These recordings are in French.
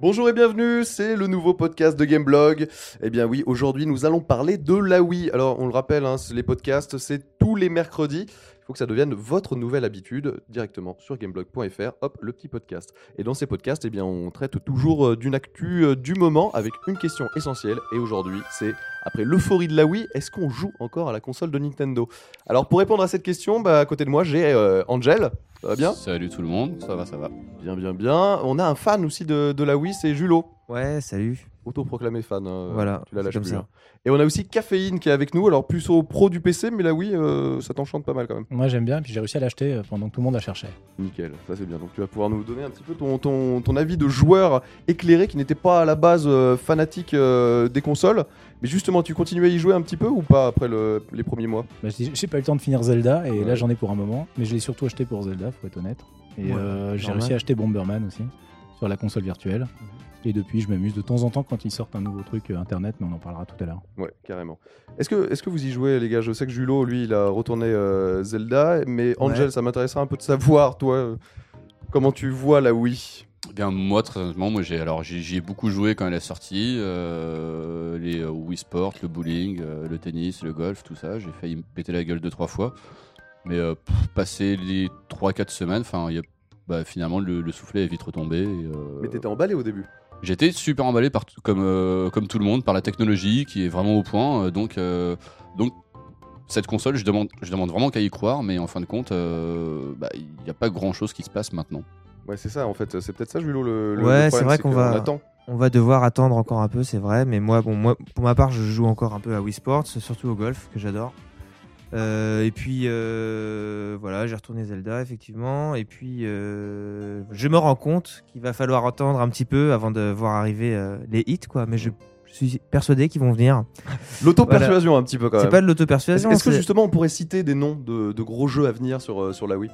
Bonjour et bienvenue, c'est le nouveau podcast de Gameblog. Eh bien oui, aujourd'hui nous allons parler de la Wii. Alors on le rappelle, hein, les podcasts c'est tous les mercredis. Faut que ça devienne votre nouvelle habitude directement sur gameblog.fr. Hop, le petit podcast. Et dans ces podcasts, eh bien on traite toujours euh, d'une actu euh, du moment avec une question essentielle. Et aujourd'hui, c'est après l'euphorie de la Wii, est-ce qu'on joue encore à la console de Nintendo? Alors pour répondre à cette question, bah, à côté de moi j'ai euh, Angel. Ça va bien? Salut tout le monde, ça va, ça va. Bien, bien, bien. On a un fan aussi de, de la Wii, c'est Julot. Ouais, salut. Autoproclamé fan. hein, Voilà, Tu la lâches comme plus, ça. là. Et on a aussi Caféine qui est avec nous. Alors plus au pro du PC, mais la Wii, euh, ça t'enchante pas mal quand même. Moi j'aime bien, puis j'ai réussi à l'acheter euh, pendant que tout le monde la cherchait. Nickel, ça c'est bien. Donc tu vas pouvoir nous donner un petit peu ton, ton, ton avis de joueur éclairé qui n'était pas à la base euh, fanatique euh, des consoles. Mais justement, tu continues à y jouer un petit peu ou pas après le- les premiers mois? Bah, j'ai pas eu le temps de finir Zelda, et Ouais. là j'en ai pour un moment, mais je l'ai surtout acheté pour Zelda, faut être honnête. Et Ouais, euh, j'ai réussi à acheter Bomberman aussi, sur la console virtuelle. Et depuis, je m'amuse de temps en temps quand ils sortent un nouveau truc euh, internet, mais on en parlera tout à l'heure. Ouais, carrément. Est-ce que, est que vous y jouez, les gars? Je sais que Julot, lui, il a retourné euh, Zelda, mais Angel, Ouais. ça m'intéresserait un peu de savoir, toi, euh, comment tu vois la Wii? Eh bien moi très honnêtement, moi j'ai alors j'y ai beaucoup joué quand elle est sortie, euh, les euh, Wii Sport, le bowling, euh, le tennis, le golf, tout ça. J'ai failli me péter la gueule deux trois fois, mais euh, pff, passé les 3-4 semaines, enfin il y a- bah, finalement le, le soufflet est vite retombé. et, euh, Mais t'étais emballé au début. J'étais super emballé par comme euh, comme tout le monde par la technologie qui est vraiment au point. euh, donc donc cette console, je demande je demande vraiment qu'à y croire, mais en fin de compte, euh, bah, il n'y a pas grand chose qui se passe maintenant. Ouais, c'est ça, en fait. C'est peut-être ça, Julot, le, le- Ouais, c'est problème, vrai qu'on va- on attend. On va devoir attendre encore un peu, c'est vrai. Mais moi, bon, moi, pour ma part, je joue encore un peu à Wii Sports, surtout au golf, que j'adore. Euh, et puis, euh, voilà, j'ai retourné Zelda, effectivement. Et puis, euh, je me rends compte qu'il va falloir attendre un petit peu avant de voir arriver les hits, quoi. Mais je suis persuadé qu'ils vont venir. L'auto-persuasion, un petit peu, quand C'est même. pas de l'auto-persuasion. est-ce que c'est- justement on pourrait citer des noms de, de gros jeux à venir sur, sur la Wii?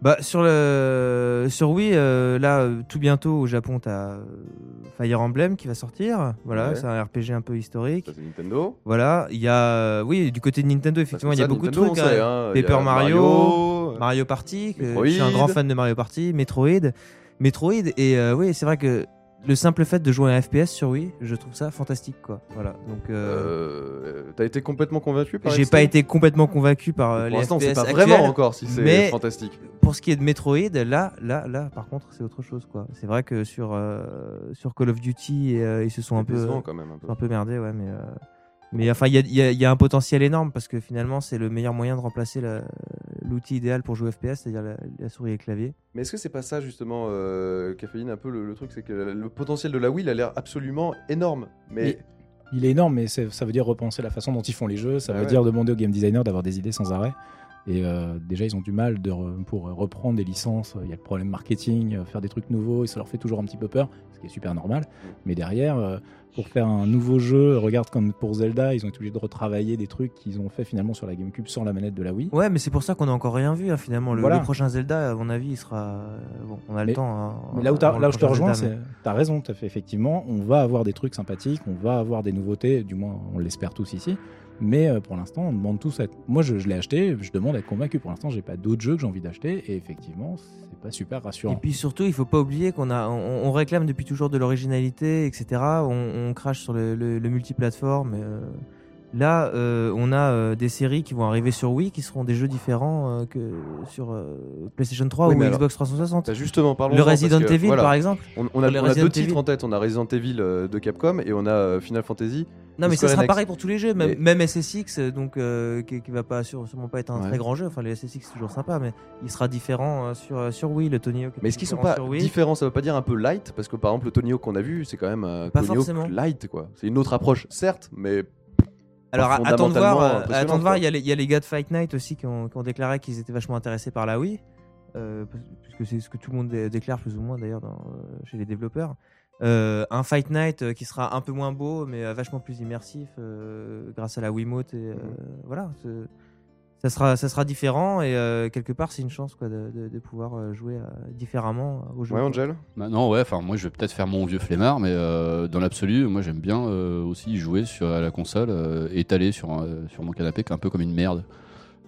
Bah sur le sur Wii euh, là euh, tout bientôt au Japon t'as euh, Fire Emblem qui va sortir voilà Ouais. c'est un RPG un peu historique Ça, c'est Nintendo. voilà il y a oui du côté de Nintendo effectivement il y a Ça, beaucoup Nintendo, de trucs sait, hein. hein. Paper Mario, euh, Mario Party je suis un grand fan de Mario Party Metroid Metroid et oui c'est vrai que le simple fait de jouer à un FPS sur Wii je trouve ça fantastique quoi voilà donc euh, euh, T'as été complètement convaincu par j'ai pas été complètement convaincu par euh, Pour les l'instant, on FPS sait pas actuels. vraiment encore si c'est fantastique. pour ce qui est de Metroid, là, là, là, par contre, c'est autre chose, quoi. C'est vrai que sur euh, sur Call of Duty, ils se sont un peu quand même. Un peu. un peu merdés, ouais, mais mais enfin, il y a, il y a- il y a un potentiel énorme parce que finalement, c'est le meilleur moyen de remplacer la- l'outil idéal pour jouer FPS, c'est-à-dire la, la souris et le clavier. Mais est-ce que c'est pas ça justement, euh, Caféine, un peu le, le truc, c'est que le potentiel de la Wii, il a l'air absolument énorme. Mais Il est énorme, mais ça veut dire repenser la façon dont ils font les jeux, ça Ah veut ouais. dire demander aux game designers d'avoir des idées sans arrêt. Et euh, déjà, ils ont du mal de re- pour reprendre des licences. Il y a le problème marketing, euh, faire des trucs nouveaux, et ça leur fait toujours un petit peu peur, ce qui est super normal. Mais derrière, euh, pour faire un nouveau jeu, regarde comme pour Zelda, ils ont été obligés de retravailler des trucs qu'ils ont fait finalement sur la GameCube sans la manette de la Wii. Ouais, mais c'est pour ça qu'on a encore rien vu, hein, finalement. Le, Voilà. le prochain Zelda, à mon avis, il sera bon. On a le temps. hein, Mais là où, là où je te rejoins, c'est t'as raison, t'as fait effectivement, on va avoir des trucs sympathiques, on va avoir des nouveautés, du moins on l'espère tous ici. Mais euh, pour l'instant, on demande tous à être. Moi, je, je l'ai acheté, je demande à être convaincu. Pour l'instant, j'ai pas d'autres jeux que j'ai envie d'acheter, et effectivement, c'est pas super Et rassurant. puis surtout, il faut pas oublier qu'on a, on, on réclame depuis toujours de l'originalité, etc. On, on crache sur le, le, le multiplateforme. euh, là, euh, on a euh, des séries qui vont arriver sur Wii qui seront des jeux différents euh, que sur euh, PlayStation 3 Oui, ou Xbox 360. t'as justement parlé. Le Resident Evil, par exemple. On, on a, on deux titres Evil. en tête. On a Resident Evil euh, de Capcom et on a euh, Final Fantasy. Non, mais ça sera pareil pour tous les jeux, même, même SSX, euh, donc euh, qui, qui va pas sûr- sûrement pas être un Ouais. très grand jeu. Enfin, les SSX c'est toujours sympa, mais il sera différent euh, sur euh, sur Wii, le Tony Hawk. Mais est-ce qu'ils sont pas différents? Ça veut pas dire un peu light? Parce que par exemple, le Tony Hawk qu'on a vu, c'est quand même un Pas Tony forcément. Hawk light, quoi. C'est une autre approche, certes, mais Alors, attends de voir, euh, attends de voir, il y, a les- il y a les gars de Fight Night aussi qui ont, qui ont déclaré qu'ils étaient vachement intéressés par la Wii. euh, puisque c'est ce que tout le monde dé- déclare plus ou moins d'ailleurs euh, chez les développeurs. Euh, un Fight Night euh, qui sera un peu moins beau mais euh, vachement plus immersif euh, grâce à la Wiimote et euh, voilà. Ça sera, ça sera différent et euh, quelque part c'est une chance quoi, de, de- de pouvoir jouer euh, différemment au jeu. ouais. Angel? Bah non, ouais, enfin moi je vais peut-être faire mon vieux flemmard, mais euh, dans l'absolu, moi j'aime bien euh, aussi jouer sur à la console, euh, étalé sur, sur mon canapé, un peu comme une merde.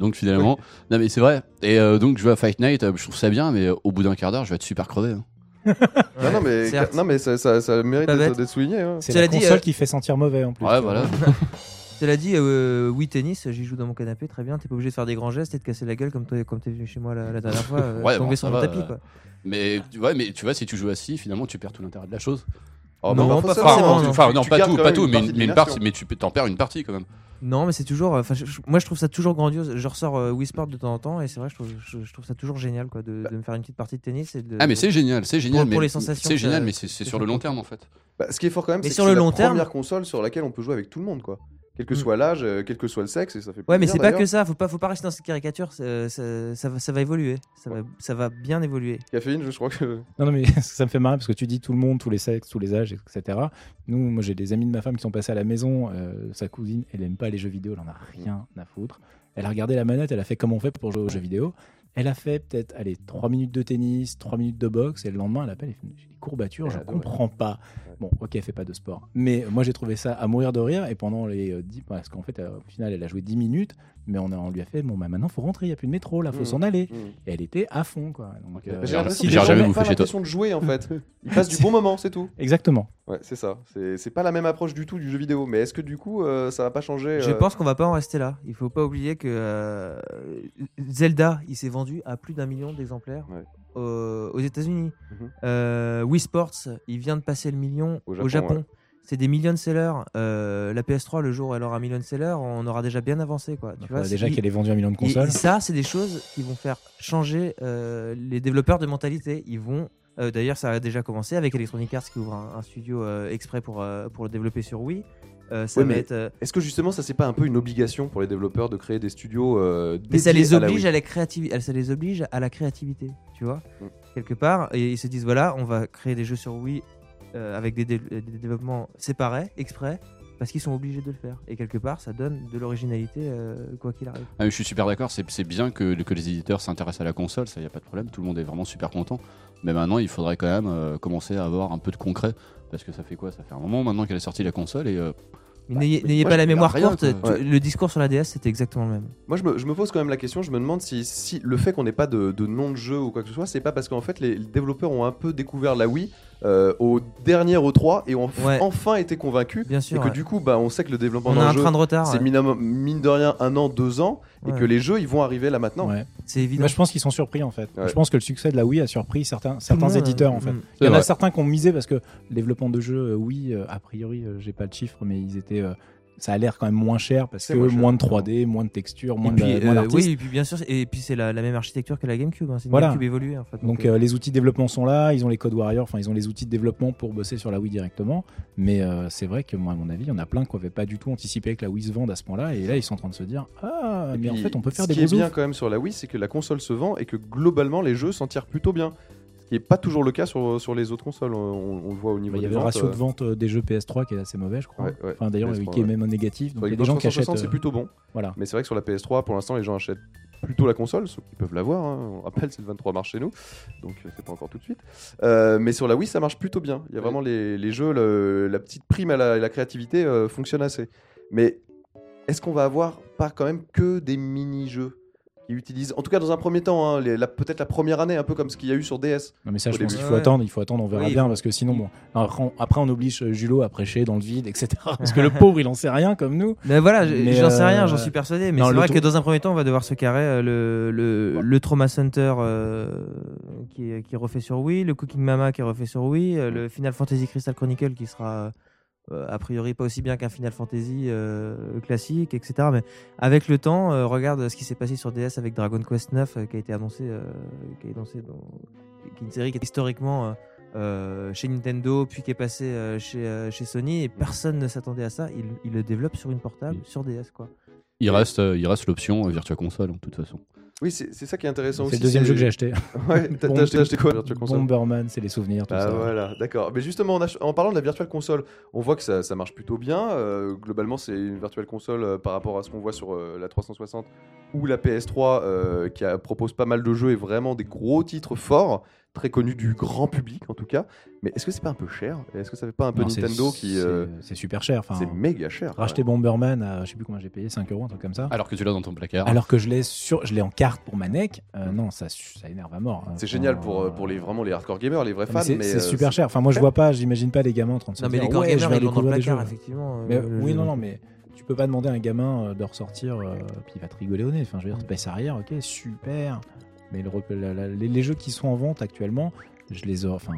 Donc finalement, non mais c'est vrai. Et euh, donc je vais à Fight Night, euh, je trouve ça bien, mais euh, au bout d'un quart d'heure, je vais être super crevé. hein. Non, non, mais, certes. non, mais ça, ça, ça mérite Pas d'être bête. d'être souligné. hein. C'est Cela la dit, console euh, qui fait sentir mauvais en plus. Ouais, voilà. Cela dit, euh, oui, tennis, j'y joue dans mon canapé, très bien. T'es pas obligé de faire des grands gestes et de casser la gueule comme t'es comme t'es venu chez moi la, la dernière fois, euh, Ouais, tomber bon, sur va, tapis. euh, Quoi. Mais tu vois, mais tu vois, si tu joues assis, finalement, tu perds tout l'intérêt de la chose. Oh, Non, bah, pas forcément, non. Enfin, tu- non, tu pas gardes tout, quand pas même tout, mais, partie une, de mais une l'immersion. partie, mais tu peux- t'en perds une partie quand même. Non, mais c'est toujours. Enfin, je- je- moi, je trouve ça toujours grandiose. Je ressors euh, Wii Sport de temps en temps et c'est vrai, je trouve, je, je trouve ça toujours génial quoi, de, de me faire une petite partie de tennis. Et de, Ah, mais c'est génial, c'est génial. pour mais les sensations C'est que génial, mais c'est que sur le long terme en fait. Bah, ce qui est fort quand même, c'est que sur c'est le la long terme- première console sur laquelle on peut jouer avec tout le monde, quoi. Quel que Mm. soit l'âge, euh, quel que soit le sexe, et ça fait Ouais, mais plaisir, c'est pas que ça. Faut pas, faut pas rester dans cette caricature. Ça, ça, va, ça va évoluer. Ça va, ça va bien évoluer. Caféine, je crois que. Non, non, mais ça me fait marrer parce que tu dis tout le monde, tous les sexes, tous les âges, etc. Nous, moi, j'ai des amis de ma femme qui sont passés à la maison. euh, sa cousine, elle aime pas les jeux vidéo, elle en a rien à foutre. Elle a regardé la manette, elle a fait comment on fait pour jouer aux jeux vidéo. Elle a fait peut-être, allez, 3 minutes de tennis, 3 minutes de boxe, et le lendemain, elle appelle, elle fait, courbatures, Elle je comprends pas. Ouais. Bon, ok, elle fait pas de sport. Mais moi, j'ai trouvé ça à mourir de rire, et pendant les euh, 10, parce qu'en fait, euh, au final, elle a joué 10 minutes, mais on, a, on lui a fait, bon, bah maintenant, faut rentrer, il y a plus de métro, là, faut Mhm. s'en aller. Mm. Et elle était à fond, quoi. Donc, euh, J'ai J'ai l'impression si jamais vous pas fait chez toi. l'impression de jouer en fait. Ils passent du bon moment, c'est tout. Exactement. Ouais, c'est ça. C'est pas la même approche du tout du jeu vidéo. Mais est-ce que du coup, euh, ça va pas changer Je euh, pense qu'on va pas en rester là. Il faut pas oublier que euh, Zelda, il s'est vendu à plus d'un million d'exemplaires Ouais. Euh, aux États-Unis. Mhm. Euh, Wii Sports, il vient de passer le million Au au Japon, Japon. ouais. C'est des millions de sellers. Euh, la PS3, le jour où elle aura un million de sellers, on aura déjà bien avancé. Quoi. Tu vois, déjà qu'elle ait vendu un million de consoles. et ça, c'est des choses qui vont faire changer euh, les développeurs de mentalité. Ils vont. euh, D'ailleurs, ça a déjà commencé avec Electronic Arts qui ouvre un, un studio euh, exprès pour, euh, pour le développer sur Wii. Euh, ça Ouais, va mais être, euh, Est-ce que justement, ça c'est pas un peu une obligation pour les développeurs de créer des studios euh, Mais ça les à la oblige à la créativité. Ça les oblige à la créativité, tu vois, Mm. quelque part. Et ils se disent voilà, on va créer des jeux sur Wii euh, avec des, dé- des développements séparés, exprès, parce qu'ils sont obligés de le faire. Et quelque part, ça donne de l'originalité, euh, quoi qu'il arrive. Ah, mais je suis super d'accord, c'est bien que, que les éditeurs s'intéressent à la console, ça y a pas de problème, tout le monde est vraiment super content. Mais maintenant, il faudrait quand même euh, commencer à avoir un peu de concret, parce que ça fait quoi Ça fait un moment maintenant qu'elle est sortie la console et euh, Mais Bah, n'ayez mais n'ayez moi, pas la mémoire rien, courte. quoi. tu- Ouais. Le discours sur la DS, c'était exactement le même. Moi, je me, je me pose quand même la question. Je me demande si, si le fait qu'on n'ait pas de, de nom de jeu ou quoi que ce soit, c'est pas parce qu'en fait les, les développeurs ont un peu découvert la Wii euh, au dernier E3 et ont Ouais. enfin été convaincus. Bien Et sûr. que ouais. du coup, bah, on sait que le développement d'un un jeu, train de retard. c'est ouais. mine de rien un an, deux ans, et que les jeux ils vont arriver là maintenant. Ouais. C'est évident. Moi, je pense qu'ils sont surpris en fait. Ouais. Je pense que le succès de la Wii a surpris certains, éditeurs en fait. mm. Il y en a vrai. certains qui ont misé parce que le développement de jeux, euh, Wii, euh, a priori, euh, j'ai pas le chiffre, mais ils étaient. Ça a l'air quand même moins cher parce que moins de 3D, moins de textures, moins de moins euh, oui, et puis bien sûr, et puis c'est la, la même architecture que la GameCube. hein. C'est une Voilà. GameCube évoluée en fait. Donc euh, euh, les outils de développement sont là, ils ont les codes Warrior, enfin ils ont les outils de développement pour bosser sur la Wii directement. Mais c'est vrai que moi à mon avis, il y en a plein qui n'avaient pas du tout anticipé que la Wii se vende à ce point-là, et là ils sont en train de se dire ah Et mais en fait on peut faire ce des qui est bien quand même sur la Wii, c'est que la console se vend et que globalement les jeux s'en tirent plutôt bien. Qui n'est pas toujours le cas sur, sur les autres consoles. On, on le voit au niveau Bah, Il y des avait le ratio euh, de vente euh, des jeux PS3 qui est assez mauvais, je crois. Ouais, ouais. Enfin d'ailleurs, PS3, qui est même négatif. Donc il y a des gens qui achètent. 360, c'est euh, plutôt bon. Voilà. Mais c'est vrai que sur la PS3, pour l'instant, les gens achètent plutôt la console, ceux qui peuvent l'avoir. hein. On rappelle, c'est le 23 mars chez nous, donc euh, c'est pas encore tout de suite. Euh, mais sur la Wii, ça marche plutôt bien. Il y a vraiment les, les jeux, le- la petite prime à la, créativité euh, fonctionne assez. Mais est-ce qu'on va avoir pas quand même que des mini-jeux? Qui utilisent, en tout cas dans un premier temps, hein, les- la- peut-être la première année, un peu comme ce qu'il y a eu sur DS. Non mais ça, Au je pense début. qu'il faut Ouais. attendre, il faut attendre, on verra Oui, bien faut- parce que sinon bon, après on, après, on oblige euh, Julot à prêcher dans le vide, etc. Parce que le pauvre il en sait rien comme nous. Mais voilà, Mais, j'en sais euh, rien, j'en suis persuadé. Mais non, c'est le vrai que dans un premier temps, on va devoir se carrer euh, le, le, le Trauma Center euh, qui, est, qui est refait sur Wii, le Cooking Mama qui est refait sur Wii, euh, le Final Fantasy Crystal Chronicle qui sera euh, a priori pas aussi bien qu'un Final Fantasy euh, classique, etc. Mais avec le temps, euh, regarde ce qui s'est passé sur DS avec Dragon Quest 9 qui a été annoncé, euh, qui a été annoncé dans, qui est une série qui est historiquement euh, euh, chez Nintendo, puis qui est passé euh, chez, euh, chez Sony, et personne ne s'attendait à ça. Il, il le développe sur une portable, Oui. sur DS, quoi. il reste, euh, il reste l'option euh, Virtua Console, de toute façon. Oui, c'est ça qui est intéressant aussi. C'est le deuxième jeu que j'ai acheté. Ouais, t'as acheté, quoi, Console Bomberman, c'est les souvenirs, tout Ah ça. voilà, d'accord. Mais justement, en, parlant de la Virtual Console, on voit que ça, ça marche plutôt bien. Euh, globalement, c'est une Virtual Console euh, par rapport à ce qu'on voit sur euh, la 360 ou la PS3 euh, qui a- propose pas mal de jeux et vraiment des gros titres forts. Très connu du grand public en tout cas. Mais est-ce que c'est pas un peu cher? Est-ce que ça fait pas un peu Non, Nintendo qui. euh, c'est- C'est super cher. Enfin, c'est méga cher. racheter Bomberman à je sais plus combien j'ai payé, 5 euros, un truc comme ça. Alors que tu l'as dans ton placard. Alors que je l'ai sur, je l'ai en carte pour ma NEC. euh, non, ça, ça énerve à mort. même. C'est génial pour, euh, pour les, vraiment les hardcore gamers, les vrais Mais fans. C'est mais, c'est euh, super cher. Enfin, moi, je vois pas, j'imagine pas les gamins en train de se Non, mais les ouais, gamers, ils l'ont dans le placard, jeux. effectivement. euh, Mais, le oui, jeu. non, non, mais tu peux pas demander à un gamin euh, de ressortir, euh, puis il va te rigoler au nez. Enfin, je veux dire, baisse arrière, ok, super. Mais le rep- la- la- les, les jeux qui sont en vente actuellement, je les ai, enfin,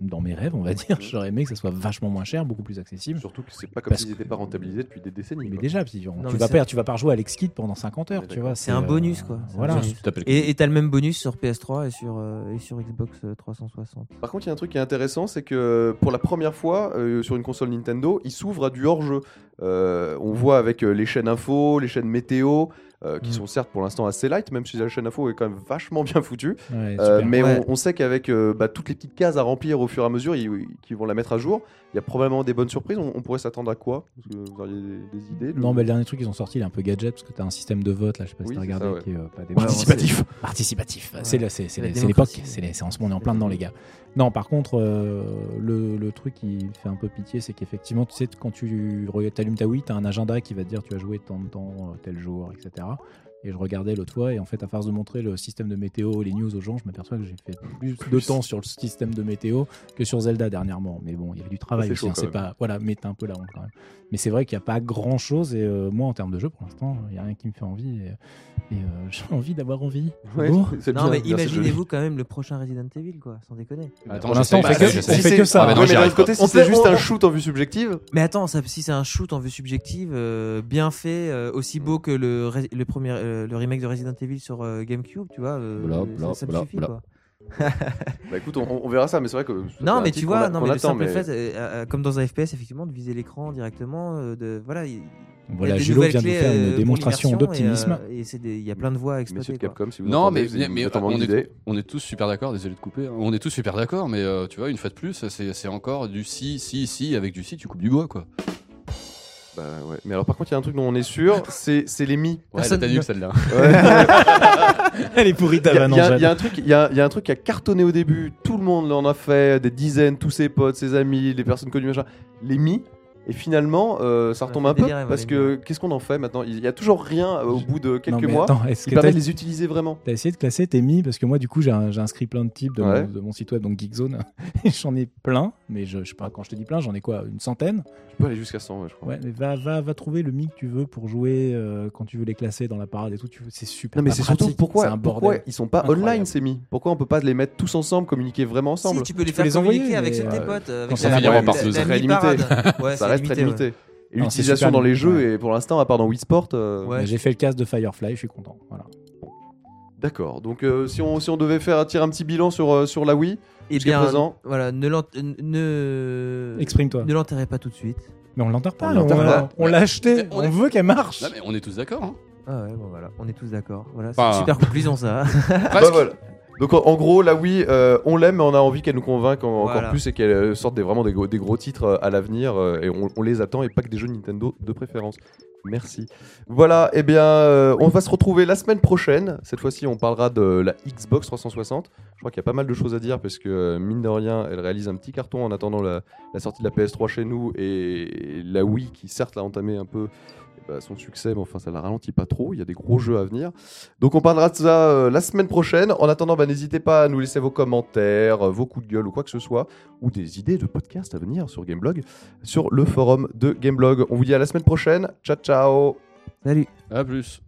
dans mes rêves, on va dire, j'aurais aimé que ça soit vachement moins cher, beaucoup plus accessible. Surtout que c'est pas comme Parce s'ils n'étaient pas rentabilisés depuis des décennies. Mais quoi. déjà, puis on- Non, tu, mais vas c'est- pas, tu vas pas rejouer à Alex Kidd pendant 50 heures, tu vois. C'est un bonus, quoi. C'est un Voilà. Et t'as le même bonus sur PS3 et sur, euh, et sur Xbox euh, 360. Par contre, il y a un truc qui est intéressant, c'est que pour la première fois euh, sur une console Nintendo, il s'ouvre à du hors-jeu. Euh, on voit avec euh, les chaînes info, les chaînes météo, euh, qui Mm. sont certes pour l'instant assez light, même si la chaîne info est quand même vachement bien foutue. Ouais, Euh, mais Ouais. on, on sait qu'avec euh, bah, toutes les petites cases à remplir au fur et à mesure, ils, qu'ils vont la mettre à jour, il y a probablement des bonnes surprises. On, on pourrait s'attendre à quoi? Parce que Vous auriez des, des idées le- Non, mais le dernier truc qu'ils ont sorti, il est un peu gadget parce que tu as un système de vote, là, je sais pas Oui, si tu regardé, ça, ouais. qui est euh, pas des Participatif. Participatif. Ouais. C'est l'époque, c'est en ce moment on est en plein dedans les gars. Non, par contre, euh, le, le truc qui fait un peu pitié, c'est qu'effectivement, tu sais, quand tu allumes ta Wii, tu as un agenda qui va te dire tu as joué tant de temps, tel jour, etc. Et je regardais l'autre fois, et en fait, à force de montrer le système de météo, les news aux gens, je m'aperçois que j'ai fait plus, de temps sur le système de météo que sur Zelda dernièrement. Mais bon, il y avait du travail c'est aussi. hein, c'est pas, voilà, mais t'as un peu la honte quand même. Mais c'est vrai qu'il n'y a pas grand chose, et euh, moi, en termes de jeu, pour l'instant, il n'y a rien qui me fait envie, et, et, euh, j'ai envie d'avoir envie. Ouais, Bon. c'est Non, bien, mais bien, imaginez-vous quand même le prochain Resident Evil, quoi, sans déconner. Attends, Pour l'instant, on fait que- on fait que ça. Ah, bah non, mais d'un arrive autre côté, pas. si On c'est fait- juste on- un shoot en vue subjective, Mais attends, ça- si c'est un shoot en vue subjective, euh, bien fait, euh, aussi beau que le, le, premier, euh, le remake de Resident Evil sur euh, GameCube, tu vois, euh, ça- me suffit, quoi. bah écoute, on, on verra ça, mais c'est vrai que. c'est Non, mais tu vois, a- non, mais le attend, simple mais- fait, euh, euh, comme dans un FPS, effectivement, de viser l'écran directement, euh, de voilà. il- il y Voilà, Julo vient de faire une démonstration d'optimisme. Et, euh, et c'est des- il y a plein de voies à exploiter. de. Capcom, si vous Non, entendez, mais, mais, on, est, d'idées. on est tous super d'accord, désolé de couper, hein. on est tous super d'accord, mais euh, tu vois, une fois de plus, c'est c'est encore du si, si, si, avec du si, tu coupes du bois, quoi. Bah ouais. Mais alors, par contre, il y a un truc dont on est sûr, c'est c'est les mi. Ouais, ne- nul celle-là. Elle est pourrie ta Il y, a- vanne, il y a- un truc, il y a, il y a un truc qui a cartonné au début. Tout le monde en a fait, des dizaines, tous ses potes, ses amis, les personnes connues, machin. Les mi. Et finalement, euh, ça retombe un peu parce que qu'est-ce qu'on en fait maintenant Il y a toujours rien euh, au bout de quelques Non, mais mois attends, est-ce qui que permet t'as de les utiliser vraiment. t'as essayé de classer tes mi Parce que moi, du coup, j'ai un- j'ai inscrit plein de types de, Ouais. mon, de mon site web, donc Geekzone. Et j'en ai plein, mais je, je sais pas, quand je te dis plein, j'en ai quoi Une centaine Je peux aller jusqu'à 100, ouais, je crois. Ouais, mais va, va, va trouver le mi que tu veux pour jouer euh, quand tu veux les classer dans la parade et tout. tu veux- C'est super. Non mais c'est surtout pourquoi, c'est un pourquoi bordel. ils sont pas Incroyable. online ces mi Pourquoi on peut pas les mettre tous ensemble, communiquer vraiment ensemble Si, tu peux les Tu faire les communiquer avec tes euh, potes. euh, avec ça finira par très mi-parade. Reste très ouais. limité. Et l'utilisation dans les limité, jeux, ouais. et pour l'instant, à part dans Wii Sport, euh, Ouais. J'ai fait le casse de Firefly, je suis content. Voilà. d'accord. Donc euh, si, on, si on devait faire tirer un petit bilan sur, euh, sur la Wii, Et jusqu'à bien, présent, voilà, ne ne Exprime-toi. ne l'enterrez pas tout de suite. Mais on l'enterre pas, On l'enterre on, pas. on l'a acheté, On on, est- veut qu'elle marche. Non, mais on est tous d'accord, hein. Ah ouais, bon voilà, on est tous d'accord. Voilà, c'est Enfin, super conclusion ça. bah voilà. Donc en, en gros, la Wii, euh, on l'aime, mais on a envie qu'elle nous convainque en- encore Voilà. plus et qu'elle euh, sorte des, vraiment des gros, des gros titres euh, à l'avenir. euh, et on, on les attend et pas que des jeux Nintendo de préférence. Merci. Voilà, et bien, euh, on va se retrouver la semaine prochaine. Cette fois-ci, on parlera de la Xbox 360. Je crois qu'il y a pas mal de choses à dire parce que, euh, mine de rien, elle réalise un petit carton en attendant la, sortie de la PS3 chez nous et la Wii qui, certes, l'a entamé un peu eh ben, son succès, mais enfin, ça la ralentit pas trop. Il y a des gros jeux à venir. Donc, on parlera de ça euh, la semaine prochaine. En attendant, bah, n'hésitez pas à nous laisser vos commentaires, vos coups de gueule ou quoi que ce soit, ou des idées de podcasts à venir sur Gameblog, sur le forum de Gameblog. On vous dit à la semaine prochaine. Ciao, ciao! Salut. À plus.